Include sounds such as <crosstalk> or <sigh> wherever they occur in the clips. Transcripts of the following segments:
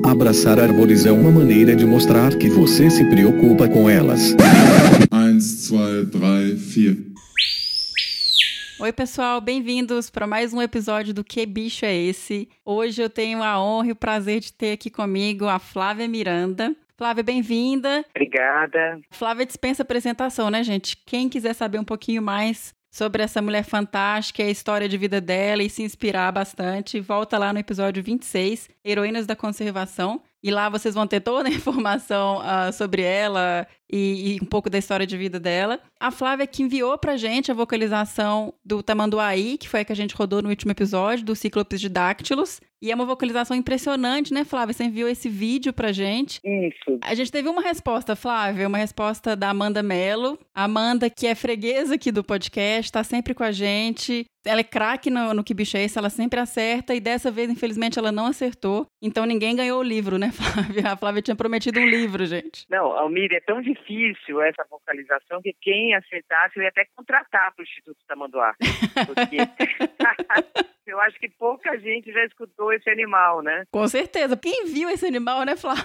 Abraçar árvores é uma maneira de mostrar que você se preocupa com elas. 1, 2, 3, 4. Oi, pessoal, bem-vindos para mais um episódio do Que Bicho é Esse? Hoje eu tenho a honra e o prazer de ter aqui comigo a Flávia Miranda. Flávia, bem-vinda. Obrigada. Flávia dispensa apresentação, né, gente? Quem quiser saber um pouquinho mais sobre essa mulher fantástica, a história de vida dela e se inspirar bastante, volta lá no episódio 26, Heroínas da Conservação. E lá vocês vão ter toda a <laughs> informação uh, sobre ela e, e, um pouco da história de vida dela. A Flávia que enviou pra gente a vocalização do Tamanduaí, que foi a que a gente rodou no último episódio, do Cíclopes de Dáctilos. E é uma vocalização impressionante, né, Flávia? Você enviou esse vídeo pra gente. Isso. A gente teve uma resposta, Flávia, uma resposta da Amanda Mello. Amanda, que é freguesa aqui do podcast, tá sempre com a gente. Ela é craque no, no Que Bicho é Esse, ela sempre acerta. E dessa vez, infelizmente, ela não acertou. Então ninguém ganhou o livro, né, <laughs> Flávia? A Flávia tinha prometido um livro, gente. Não, Almir, é tão difícil essa vocalização que quem acertasse eu ia até contratar para o Instituto Tamanduá. Porque <laughs> eu acho que pouca gente já escutou esse animal, né? Com certeza. Quem viu esse animal, né, Flávia?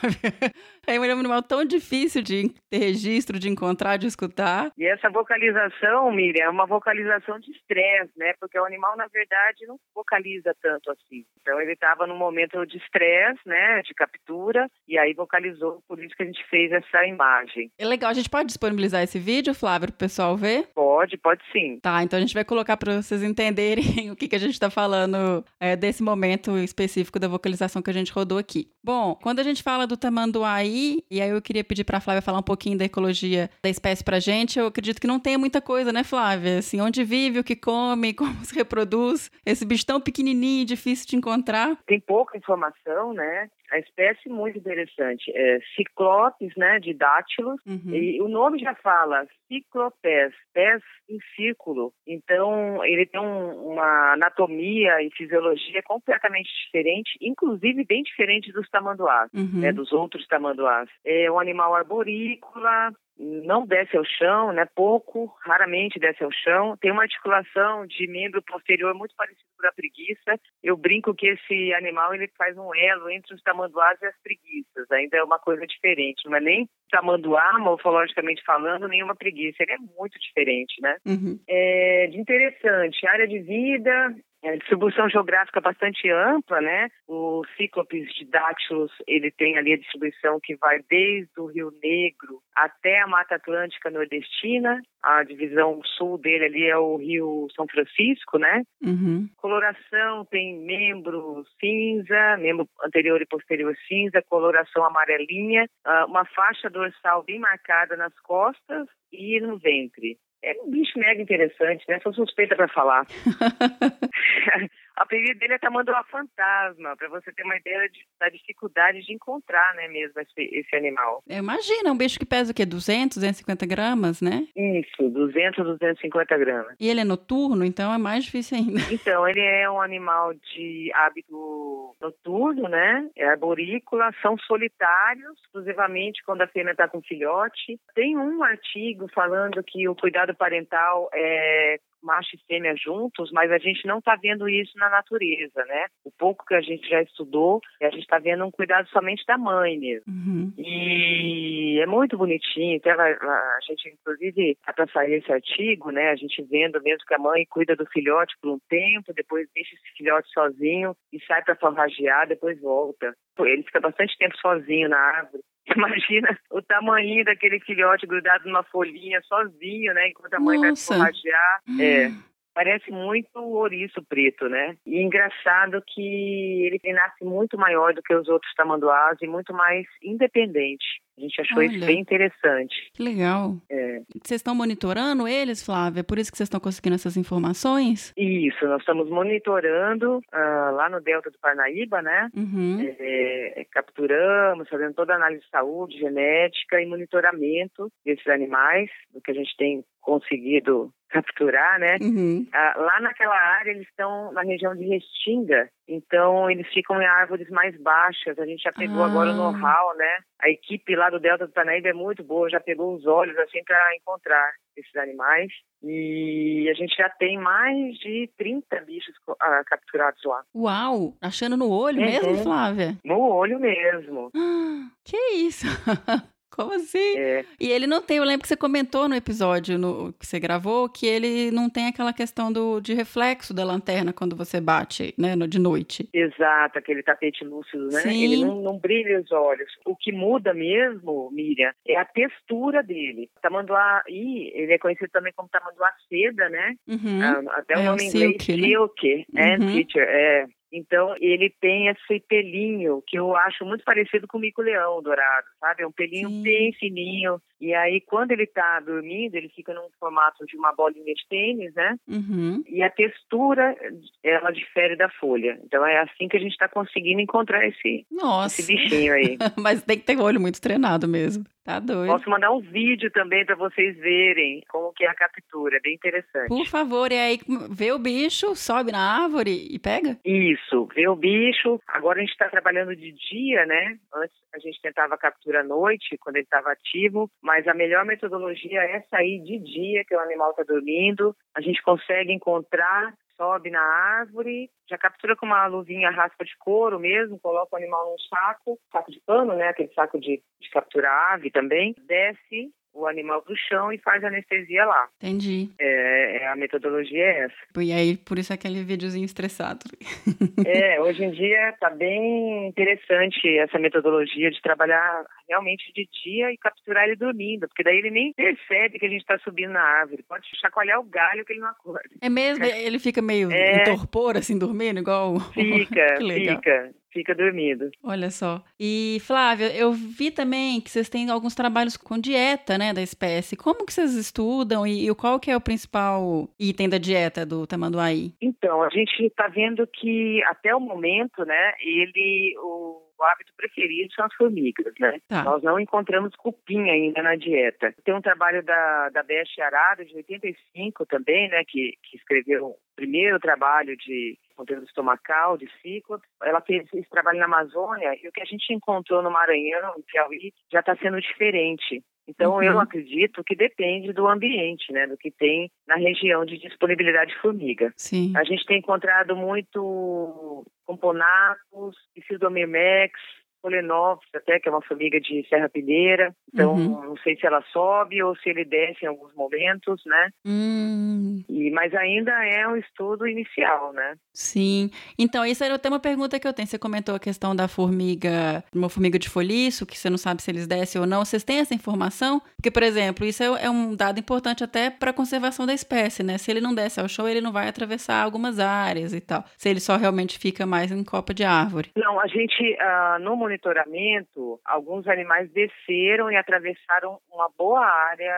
É um animal tão difícil de ter registro, de encontrar, de escutar. E essa vocalização, Miriam, é uma vocalização de estresse, né? Porque o animal, na verdade, não vocaliza tanto assim. Então ele estava num momento de estresse, né? De captura, e aí vocalizou, por isso que a gente fez essa imagem. É legal, a gente pode disponibilizar esse vídeo, Flávio, para o pessoal ver? Pode, pode sim. Tá, então a gente vai colocar para vocês entenderem <laughs> o que, que a gente está falando é, desse momento específico da vocalização que a gente rodou aqui. Bom, quando a gente fala do tamanduaí, e aí eu queria pedir para a Flávia falar um pouquinho da ecologia da espécie para gente, eu acredito que não tem muita coisa, né, Flávia? Assim, onde vive, o que come, <laughs> como se reproduz, esse bicho tão pequenininho, difícil de encontrar. Tem pouca informação, né? A espécie muito interessante é Ciclopes, né, de dátilos, uhum. e o nome já fala ciclopés, pés em círculo. Então, ele tem um, uma anatomia e fisiologia completamente diferente, inclusive bem diferente dos tamanduás, uhum. né, dos outros tamanduás. É um animal arborícola, não desce ao chão, né? Pouco, raramente desce ao chão. Tem uma articulação de membro posterior muito parecida com a preguiça. Eu brinco que esse animal ele faz um elo entre os tamanduás e as preguiças. Ainda é uma coisa diferente, não é nem tamanduá, morfologicamente falando, nem uma preguiça. Ele é muito diferente, né? Uhum. É, de interessante, área de vida, é, distribuição geográfica bastante ampla, né? O Cíclopes de Dáctilos, ele tem ali a distribuição que vai desde o Rio Negro até a Mata Atlântica Nordestina. A divisão sul dele ali é o Rio São Francisco, né? Uhum. Coloração tem membro cinza, membro anterior e posterior cinza, coloração amarelinha, ah, uma faixa dorsal bem marcada nas costas e no ventre. É um bicho mega interessante, né? Sou suspeita para falar. <laughs> <laughs> O apelido dele é Tamanduá Fantasma, para você ter uma ideia de, da dificuldade de encontrar, né, mesmo, esse, esse animal. Imagina, um bicho que pesa o quê? 200, 250 gramas, né? Isso, 200, 250 gramas. E ele é noturno, então é mais difícil ainda. <laughs> Então, ele é um animal de hábito noturno, né? É arborícola, são solitários, exclusivamente quando a fêmea está com filhote. Tem um artigo falando que o cuidado parental é macho e fêmea juntos, mas a gente não está vendo isso na natureza, né? O pouco que a gente já estudou, a gente está vendo um cuidado somente da mãe mesmo. Uhum. E é muito bonitinho. Então, a, a gente, inclusive, para sair esse artigo, né? A gente vendo mesmo que a mãe cuida do filhote por um tempo, depois deixa esse filhote sozinho e sai para forragear, depois volta. Ele fica bastante tempo sozinho na árvore. <laughs> Imagina o tamanho daquele filhote grudado numa folhinha sozinho, né? Enquanto a mãe Nossa. vai forragear. É. Parece muito o ouriço preto, né? E engraçado que ele nasce muito maior do que os outros tamanduás e muito mais independente. A gente achou Olha, isso bem interessante. Que legal. É. Vocês estão monitorando eles, Flávia? É por isso que vocês estão conseguindo essas informações? Isso, nós estamos monitorando uh, lá no Delta do Parnaíba, né? Uhum. É, capturamos, fazendo toda a análise de saúde, genética e monitoramento desses animais, o que a gente tem conseguido capturar, né? Uhum. Ah, lá naquela área eles estão na região de Restinga, então eles ficam em árvores mais baixas. A gente já pegou Ah. agora o know-how, né? A equipe lá do Delta do Parnaíba é muito boa, já pegou os olhos assim para encontrar esses animais e a gente já tem mais de 30 bichos ah, capturados lá. Uau! Achando no olho Uhum. mesmo, Flávia? No olho mesmo. <gasps> Que isso? <laughs> Como assim? É, E ele não tem, eu lembro que você comentou no episódio no, que você gravou que ele não tem aquela questão do, de reflexo da lanterna quando você bate, né, no, de noite. exato, aquele tapete lúcido, né? Sim. Ele não, não brilha os olhos. O que muda mesmo, Miriam, é a textura dele. Tamanduá, e ele é conhecido também como tamanduá seda, né? Uhum. Ah, até o É, nome o em inglês, silk, né? silk, and Uhum. teacher, é. Então, ele tem esse pelinho que eu acho muito parecido com o mico-leão dourado, sabe? É um pelinho Sim. bem fininho. E aí, quando ele tá dormindo, ele fica num formato de uma bolinha de tênis, né? Uhum. E a textura, ela difere da folha. Então, é assim que a gente está conseguindo encontrar esse, Nossa. esse bichinho aí. <laughs> Mas tem que ter o olho muito treinado mesmo. Tá doido. Posso mandar um vídeo também para vocês verem como que é a captura. É bem interessante. Por favor, e aí vê o bicho, sobe na árvore e pega? Isso, ver o bicho. Agora a gente está trabalhando de dia, né? Antes a gente tentava captura à noite, quando ele estava ativo, mas a melhor metodologia é sair de dia, que o animal está dormindo. A gente consegue encontrar, sobe na árvore, já captura com uma luvinha raspa de couro mesmo, coloca o animal num saco, saco de pano, né? Aquele saco de, de capturar ave também. Desce o animal pro chão e faz anestesia lá. Entendi. É, é- a metodologia é essa. E aí, por isso aquele videozinho estressado. <laughs> É, hoje em dia está bem interessante essa metodologia de trabalhar realmente de dia e capturar ele dormindo, porque daí ele nem percebe que a gente está subindo na árvore. Pode chacoalhar o galho que ele não acorda. É mesmo? <laughs> Ele fica meio É. em torpor, assim, dormindo, igual. Fica, <laughs> fica, fica dormindo. Olha só. E, Flávia, eu vi também que vocês têm alguns trabalhos com dieta, né, da espécie. Como que vocês estudam e, e qual que é o principal item da dieta do tamanduaí? Então, a gente está vendo que até o momento, né, ele, o, o hábito preferido são as formigas, né? Tá. Nós não encontramos cupim ainda na dieta. Tem um trabalho da, da Beth Arado, de 85 também, né, que, que escreveu o primeiro trabalho de conteúdo estomacal, de ciclo. Ela fez esse trabalho na Amazônia e o que a gente encontrou no Maranhão, no Piauí, já está sendo diferente. Então, Uhum. eu acredito que depende do ambiente, né, do que tem na região de disponibilidade de formiga. Sim. A gente tem encontrado muito componatos, Pseudomimex, Polenopsis, até que é uma formiga de serrapilheira. Então, Uhum. não sei se ela sobe ou se ele desce em alguns momentos, né? Hum, E, mas ainda é um estudo inicial, né? sim. Então, isso era até uma pergunta que eu tenho. Você comentou a questão da formiga, uma formiga de folhiço, que você não sabe se eles descem ou não. Vocês têm essa informação? Porque, por exemplo, isso é, é um dado importante até para a conservação da espécie, né? Se ele não desce ao chão, ele não vai atravessar algumas áreas e tal. Se ele só realmente fica mais em copa de árvore. Não, a gente, ah, no monitoramento, alguns animais desceram e atravessaram uma boa área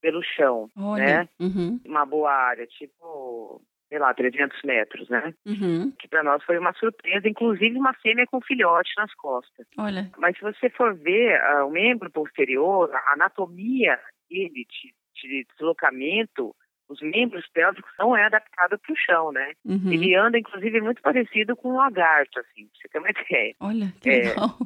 pelo chão, Olha. né? Uhum, Uma boa área, tipo, sei lá, 300 metros, né? uhum. que para nós foi uma surpresa, inclusive uma fêmea com filhote nas costas. Olha. Mas se você for ver ah, o membro posterior, a anatomia dele de, de deslocamento, os membros pélvicos não é adaptado para o chão, né? Uhum. Ele anda, inclusive, muito parecido com um lagarto, assim, pra você ter uma ideia. Olha, que É. legal.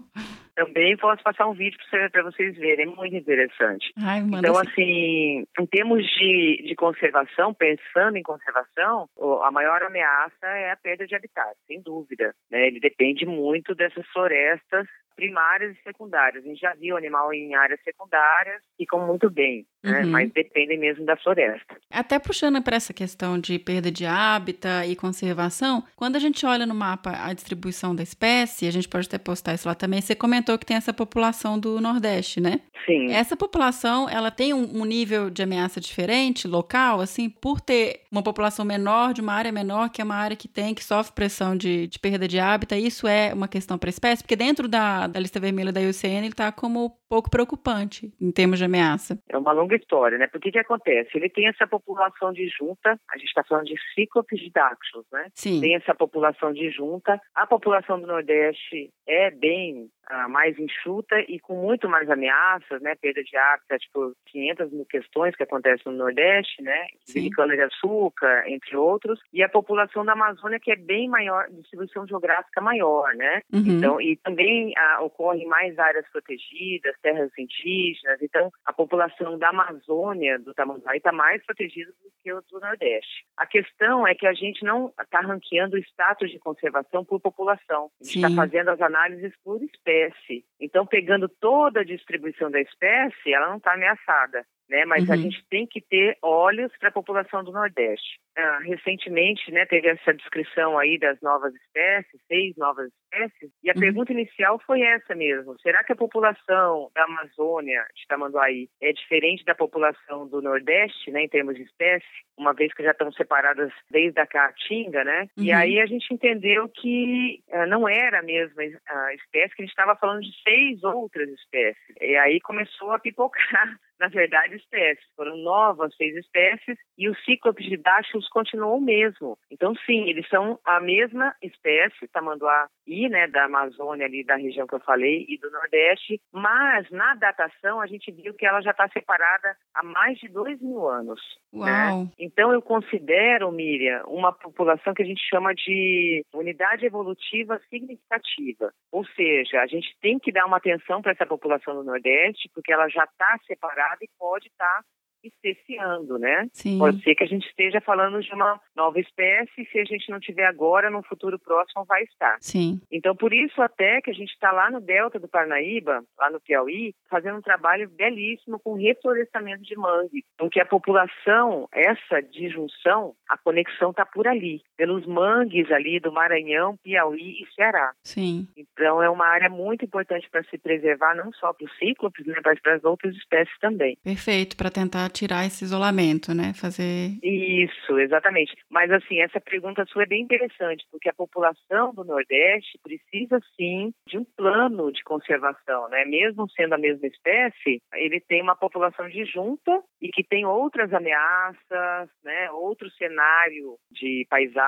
Também posso passar um vídeo para vocês verem, é muito interessante. Ai, manda Então, assim. assim, em termos de, de conservação, pensando em conservação, a maior ameaça é a perda de habitat, sem dúvida. né? Ele depende muito dessas florestas primárias e secundárias. A gente já viu animal em áreas secundárias, ficam muito bem, né? Uhum. mas dependem mesmo da floresta. Até puxando para essa questão de perda de hábitat e conservação, quando a gente olha no mapa a distribuição da espécie, a gente pode até postar isso lá também, você comentou que tem essa população do Nordeste, né? Sim. Essa população, ela tem um, um nível de ameaça diferente, local, assim, por ter uma população menor, de uma área menor, que é uma área que tem, que sofre pressão de, de perda de hábitat, isso é uma questão para a espécie, porque dentro da, da lista vermelha da IUCN, ele está como pouco preocupante em termos de ameaça. É uma longa história, né? Porque que acontece? Ele tem essa população de junta, a gente está falando de cíclopes de dáctilos, né? Sim. Tem essa população de junta. A população do Nordeste é bem uh, mais enxuta e com muito mais ameaças, né? Perda de hábitat por tipo, 500 mil questões que acontecem no Nordeste, né? De cana-de-açúcar, entre outros. E a população da Amazônia que é bem maior, distribuição geográfica maior, né? Uhum. Então, e também uh, ocorre mais áreas protegidas, terras indígenas. Então, a população da Amazônia, do Tamanduá, está mais protegida do que o do Nordeste. A questão é que a gente não está ranqueando o status de conservação por população. A gente está fazendo as análises por espécie. Então, pegando toda a distribuição da espécie, ela não está ameaçada né? Mas uhum. a gente tem que ter olhos para a população do Nordeste. Ah, recentemente, né, teve essa descrição aí das novas espécies, seis novas espécies, e a uhum. pergunta inicial foi essa mesmo: será que a população da Amazônia de Tamanduaí é diferente da população do Nordeste, né, em termos de espécie, uma vez que já estão separadas desde a Caatinga, né? Uhum. E aí a gente entendeu que uh, não era a mesma uh, espécie, que a gente estava falando de seis outras espécies. E aí começou a pipocar na verdade, espécies. Foram novas seis espécies e o cíclope de Dachus continuou o mesmo. Então, sim, eles são a mesma espécie, tamanduá e né, da Amazônia, ali da região que eu falei, e do Nordeste, mas na datação a gente viu que ela já está separada há mais de dois mil anos. Né? Então, eu considero, Miriam, uma população que a gente chama de unidade evolutiva significativa. Ou seja, a gente tem que dar uma atenção para essa população do Nordeste, porque ela já está separada e pode estar tá especiando, né? Sim. Pode ser que a gente esteja falando de uma nova espécie, se a gente não tiver agora, no futuro próximo vai estar. Sim. Então, por isso até que a gente está lá no delta do Parnaíba, lá no Piauí, fazendo um trabalho belíssimo com reflorestamento de mangue. Então, que a população, essa disjunção, a conexão está por ali, pelos mangues ali do Maranhão, Piauí e Ceará. Sim. Então, é uma área muito importante para se preservar, não só para os cíclopes, né, mas para as outras espécies também. Perfeito, para tentar tirar esse isolamento, né? Fazer. Isso, exatamente. Mas, assim, essa pergunta sua é bem interessante, porque a população do Nordeste precisa, sim, de um plano de conservação, né? Mesmo sendo a mesma espécie, ele tem uma população disjunta e que tem outras ameaças, né? Outro cenário de paisagem.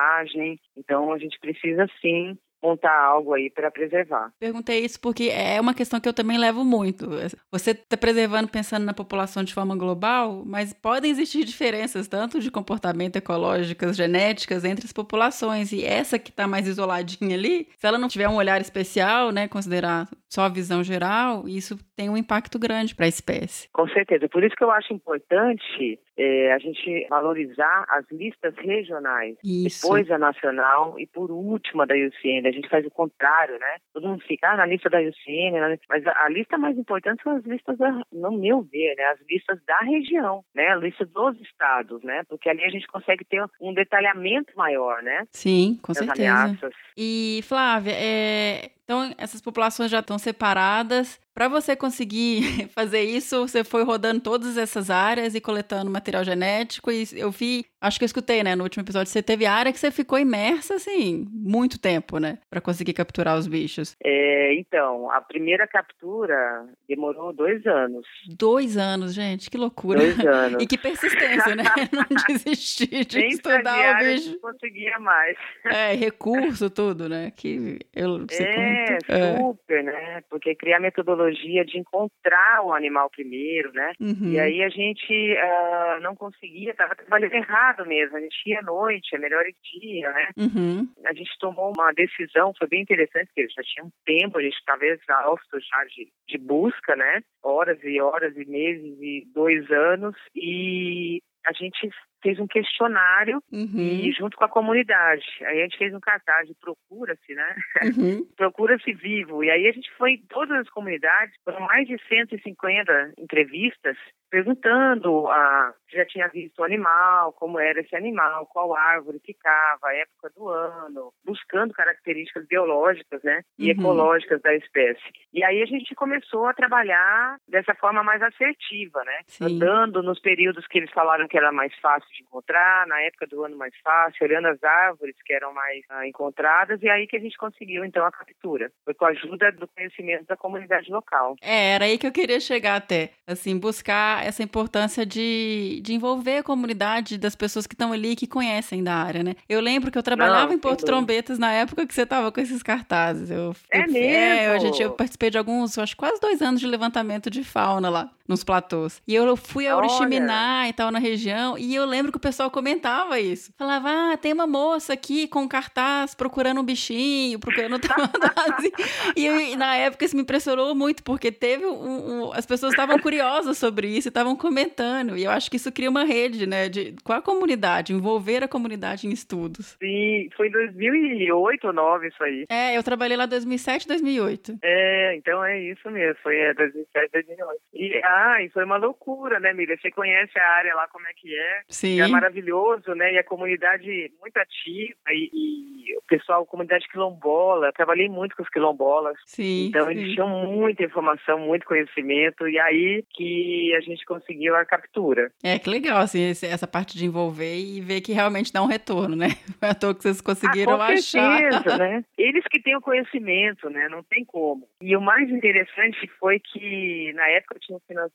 Então, a gente precisa, sim, montar algo aí para preservar. Perguntei isso porque é uma questão que eu também levo muito. Você está preservando pensando na população de forma global, mas podem existir diferenças tanto de comportamento ecológicas, genéticas entre as populações e essa que está mais isoladinha ali, se ela não tiver um olhar especial, né, considerar só a visão geral, isso tem um impacto grande para a espécie. Com certeza. Por isso que eu acho importante é, a gente valorizar as listas regionais, isso. depois a nacional e por último a da IUCN a gente faz o contrário, né? Todo mundo fica ah, na lista da IUCN, mas a, a, lista mais importante são as listas, da, no meu ver, né? As listas da região, né? A lista dos estados, né? Porque ali a gente consegue ter um detalhamento maior, né? Sim, com certeza. Ameaças. E, Flávia, é, então, essas populações já estão separadas. Para você conseguir <laughs> fazer isso, você foi rodando todas essas áreas e coletando material genético. E eu vi, acho que eu escutei, né, no último episódio, você teve área que você ficou imersa, assim, muito tempo, né, para conseguir capturar os bichos. É, então, a primeira captura demorou dois anos. Dois anos, gente, que loucura. Dois anos. <laughs> E que persistência, né? <laughs> Não desistir de Nem estudar o bicho. Não conseguia mais. É, recurso, tudo, né? Que eu, é, é, super, né? Porque criar a metodologia de encontrar o animal primeiro, né? Uhum. E aí a gente uh, não conseguia, estava trabalhando errado mesmo. A gente ia à noite, é melhor em dia, né? Uhum. A gente tomou uma decisão, foi bem interessante, porque já tinha um tempo, a gente estava exausto já de, de busca, né? Horas e horas e meses e dois anos. E a gente fez um questionário uhum. e junto com a comunidade. Aí a gente fez um cartaz de procura-se, né? Uhum. <laughs> procura-se vivo. E aí a gente foi em todas as comunidades, foram mais de 150 entrevistas perguntando a, se já tinha visto o animal, como era esse animal, qual árvore ficava, a época do ano, buscando características biológicas né, e uhum. ecológicas da espécie. E aí a gente começou a trabalhar dessa forma mais assertiva, né? Sim. Andando nos períodos que eles falaram que era mais fácil fácil de encontrar, na época do ano mais fácil, olhando as árvores que eram mais ah, encontradas, e aí que a gente conseguiu, então, a captura. Foi com a ajuda do conhecimento da comunidade local. É, era aí que eu queria chegar até. Assim, buscar essa importância de, de envolver a comunidade das pessoas que estão ali que conhecem da área, né? Eu lembro que eu trabalhava Não, em Porto Trombetas na época que você estava com esses cartazes. Eu, é eu, mesmo? É, a gente, eu participei de alguns, acho quase dois anos de levantamento de fauna lá nos platôs. E eu fui a Oriximiná e tal na região, e eu lembro que o pessoal comentava isso. Falava, ah, tem uma moça aqui com cartaz procurando um bichinho, procurando <laughs> tamandazi. e eu, na época isso me impressionou muito, porque teve um, um as pessoas estavam curiosas sobre isso e estavam comentando. E eu acho que isso cria uma rede, né, de, com a comunidade, envolver a comunidade em estudos. Sim, foi em 2008 ou 2009 isso aí. É, eu trabalhei lá 2007, 2008. É, então é isso mesmo, foi é, 2007, 2008. E a ah, e foi uma loucura, né, Miriam? Você conhece a área lá, como é que é. Sim. É maravilhoso, né? E a comunidade muito ativa e, e o pessoal, comunidade quilombola. Eu trabalhei muito com os quilombolas. Sim. Então sim. eles tinham muita informação, muito conhecimento. E aí que a gente conseguiu a captura. É, que legal, assim, essa parte de envolver e ver que realmente dá um retorno, né? <laughs> Foi à toa que vocês conseguiram ah, com achar. Certeza, né? <laughs> Eles que têm o conhecimento, né? Não tem como. E o mais interessante foi que na época eu tinha um financiamento,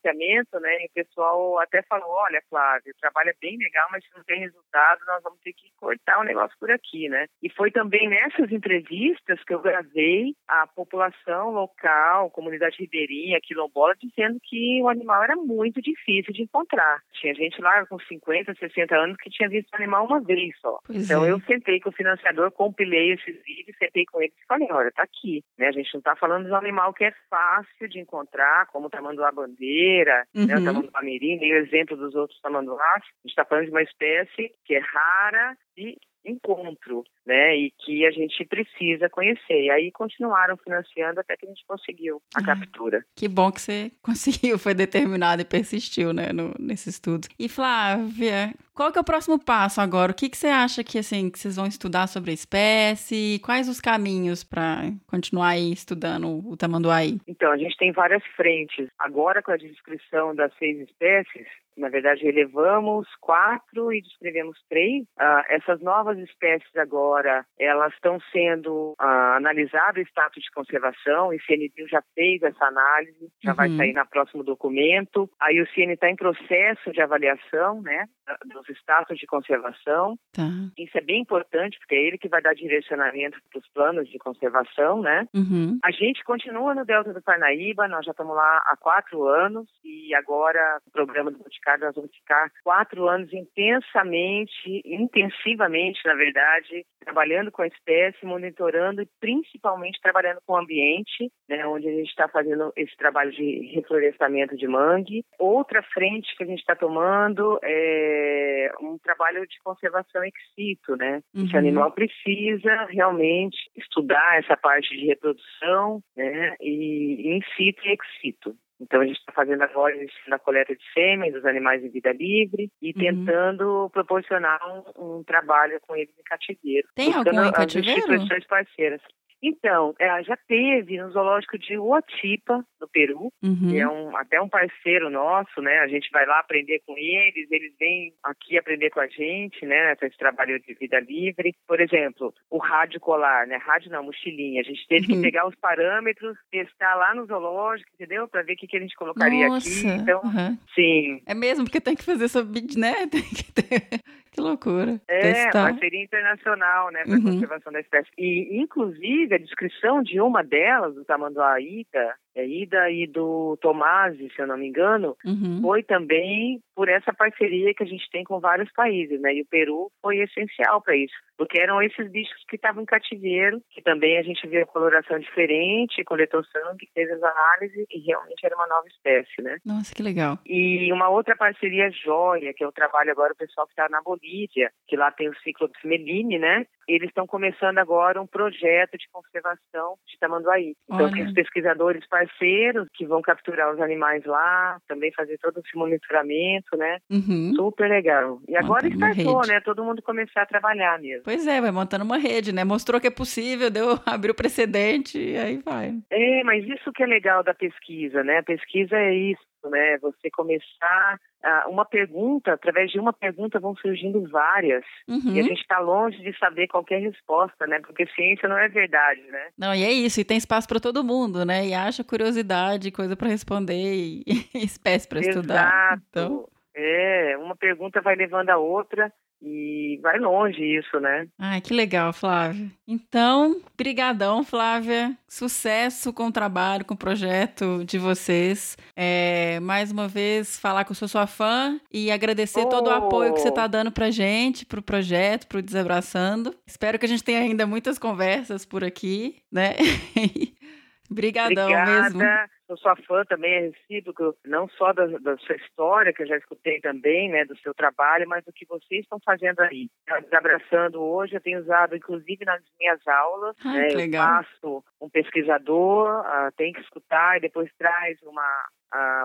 né? E o pessoal até falou, olha, Flávio, o trabalho é bem legal, mas se não tem resultado, nós vamos ter que cortar o negócio por aqui, né? E foi também nessas entrevistas que eu gravei a população local, comunidade ribeirinha, quilombola, dizendo que o animal era muito difícil de encontrar. Tinha gente lá com 50, 60 anos que tinha visto o animal uma vez só. Pois então é. eu sentei com o financiador, compilei esses vídeos, sentei com ele e falei, olha, tá aqui, né? A gente não tá falando de um animal que é fácil de encontrar, como o tamanduá bandeira, uhum. né, o tamanduá mirim, nem o exemplo dos outros tamanduás. A gente está falando de uma espécie que é rara e encontro, né? E que a gente precisa conhecer. E aí continuaram financiando até que a gente conseguiu a ah, captura. Que bom que você <laughs> conseguiu, foi determinado e persistiu, né, no, nesse estudo. E Flávia, qual que é o próximo passo agora? O que, que você acha que assim que vocês vão estudar sobre a espécie? Quais os caminhos para continuar aí estudando o tamanduá? Então, a gente tem várias frentes. Agora com a descrição das seis espécies, na verdade, relevamos quatro e descrevemos três. Uh, essas novas espécies agora, elas estão sendo uh, analisadas em status de conservação. O CNBio já fez essa análise, já uhum. vai sair no próximo documento. Aí o CN está em processo de avaliação, né, dos status de conservação. Tá. Isso é bem importante, porque é ele que vai dar direcionamento para os planos de conservação, né. Uhum. A gente continua no Delta do Parnaíba, nós já estamos lá há quatro anos e agora o programa do Boticário nós vamos ficar quatro anos intensamente, intensivamente, na verdade, trabalhando com a espécie, monitorando e principalmente trabalhando com o ambiente, né, onde a gente está fazendo esse trabalho de reflorestamento de mangue. Outra frente que a gente está tomando é um trabalho de conservação ex situ, né? Uhum. Esse animal precisa realmente estudar essa parte de reprodução, né, e in situ e ex situ. Então a gente está fazendo agora a coleta de sêmen dos animais em vida livre e uhum. tentando proporcionar um, um, trabalho com eles em cativeiro. Tem algum em cativeiro? instituições parceiras. Então, é, já teve no zoológico de Uatipa, no Peru, uhum. que é um, até um parceiro nosso, né? A gente vai lá aprender com eles, eles vêm aqui aprender com a gente, né? Esse trabalho de vida livre. Por exemplo, o rádio colar, né? Rádio não, mochilinha. A gente teve uhum. que pegar os parâmetros, testar lá no zoológico, entendeu? Para ver o que, que a gente colocaria Nossa. aqui. Então, uhum. sim. É mesmo, porque tem que fazer sobre, né? <laughs> Tem que ter... Que loucura. É, Testar. parceria internacional, né, para uhum. conservação da espécie. E, inclusive, a descrição de uma delas, do tamanduá Ida, é, Ida e do Tomasi, se eu não me engano, uhum. foi também por essa parceria que a gente tem com vários países, né? E o Peru foi essencial para isso, porque eram esses bichos que estavam em cativeiro, que também a gente viu a coloração diferente, coletou sangue, fez as análises e realmente era uma nova espécie, né? Nossa, que legal. E uma outra parceria joia, que é o trabalho agora o pessoal que está na Bolívia, que lá tem o ciclo Meline, né? Eles estão começando agora um projeto de conservação de tamanduaí. Então, Olha. tem os pesquisadores parceiros que vão capturar os animais lá, também fazer todo esse monitoramento, né? Uhum. Super legal. E agora Montando startou, né? Todo mundo começar a trabalhar mesmo. Pois é, vai montando uma rede, né? Mostrou que é possível, deu, <laughs> abriu precedente e aí vai. É, mas isso que é legal da pesquisa, né? A pesquisa é isso né? Você começar uh, uma pergunta, através de uma pergunta vão surgindo várias. Uhum. E a gente está longe de saber qualquer resposta, né? Porque ciência não é verdade, né? Não, e é isso, e tem espaço para todo mundo, né? E acha curiosidade, coisa para responder e <laughs> espécie para estudar. Então... É, uma pergunta vai levando a outra e vai longe isso, né? Ai, que legal, Flávia. Então, brigadão, Flávia. Sucesso com o trabalho, com o projeto de vocês. É, mais uma vez, falar que eu sou sua fã e agradecer oh. todo o apoio que você está dando pra gente, pro projeto, pro Desabraçando. Espero que a gente tenha ainda muitas conversas por aqui, né? <laughs> Brigadão Obrigada. mesmo. Sou sua fã também, é recíproco, não só da, da, sua história, que eu já escutei também, né, do seu trabalho, mas do que vocês estão fazendo aí. Abraçando hoje, eu tenho usado, inclusive, nas minhas aulas. Ai, né, eu faço um pesquisador, uh, tem que escutar e depois traz uma,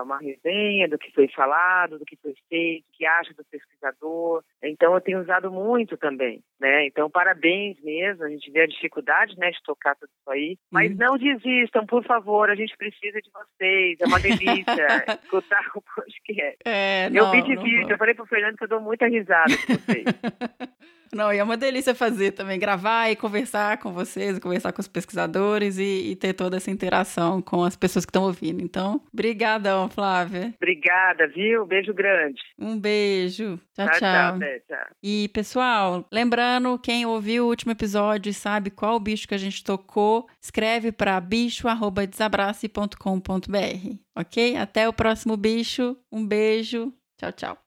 uma resenha do que foi falado, do que foi feito, o que acha do pesquisador. Então, eu tenho usado muito também, né? Então, parabéns mesmo. A gente vê a dificuldade, né, de tocar tudo isso aí. Mas uhum. não desistam, por favor. A gente precisa de vocês. É uma delícia <laughs> escutar o podcast. É, não, eu vi de vídeo. Eu falei pro Fernando que eu dou muita risada com vocês. <laughs> Não, e é uma delícia fazer também, gravar e conversar com vocês, conversar com os pesquisadores e, e ter toda essa interação com as pessoas que estão ouvindo. Então, brigadão, Flávia. Obrigada, viu? Beijo grande. Um beijo. Tchau, tchau. tchau. tchau, tchau. E, pessoal, lembrando, quem ouviu o último episódio e sabe qual bicho que a gente tocou, escreve para bicho.desabrace.com.br, ok? Até o próximo bicho. Um beijo. Tchau, tchau.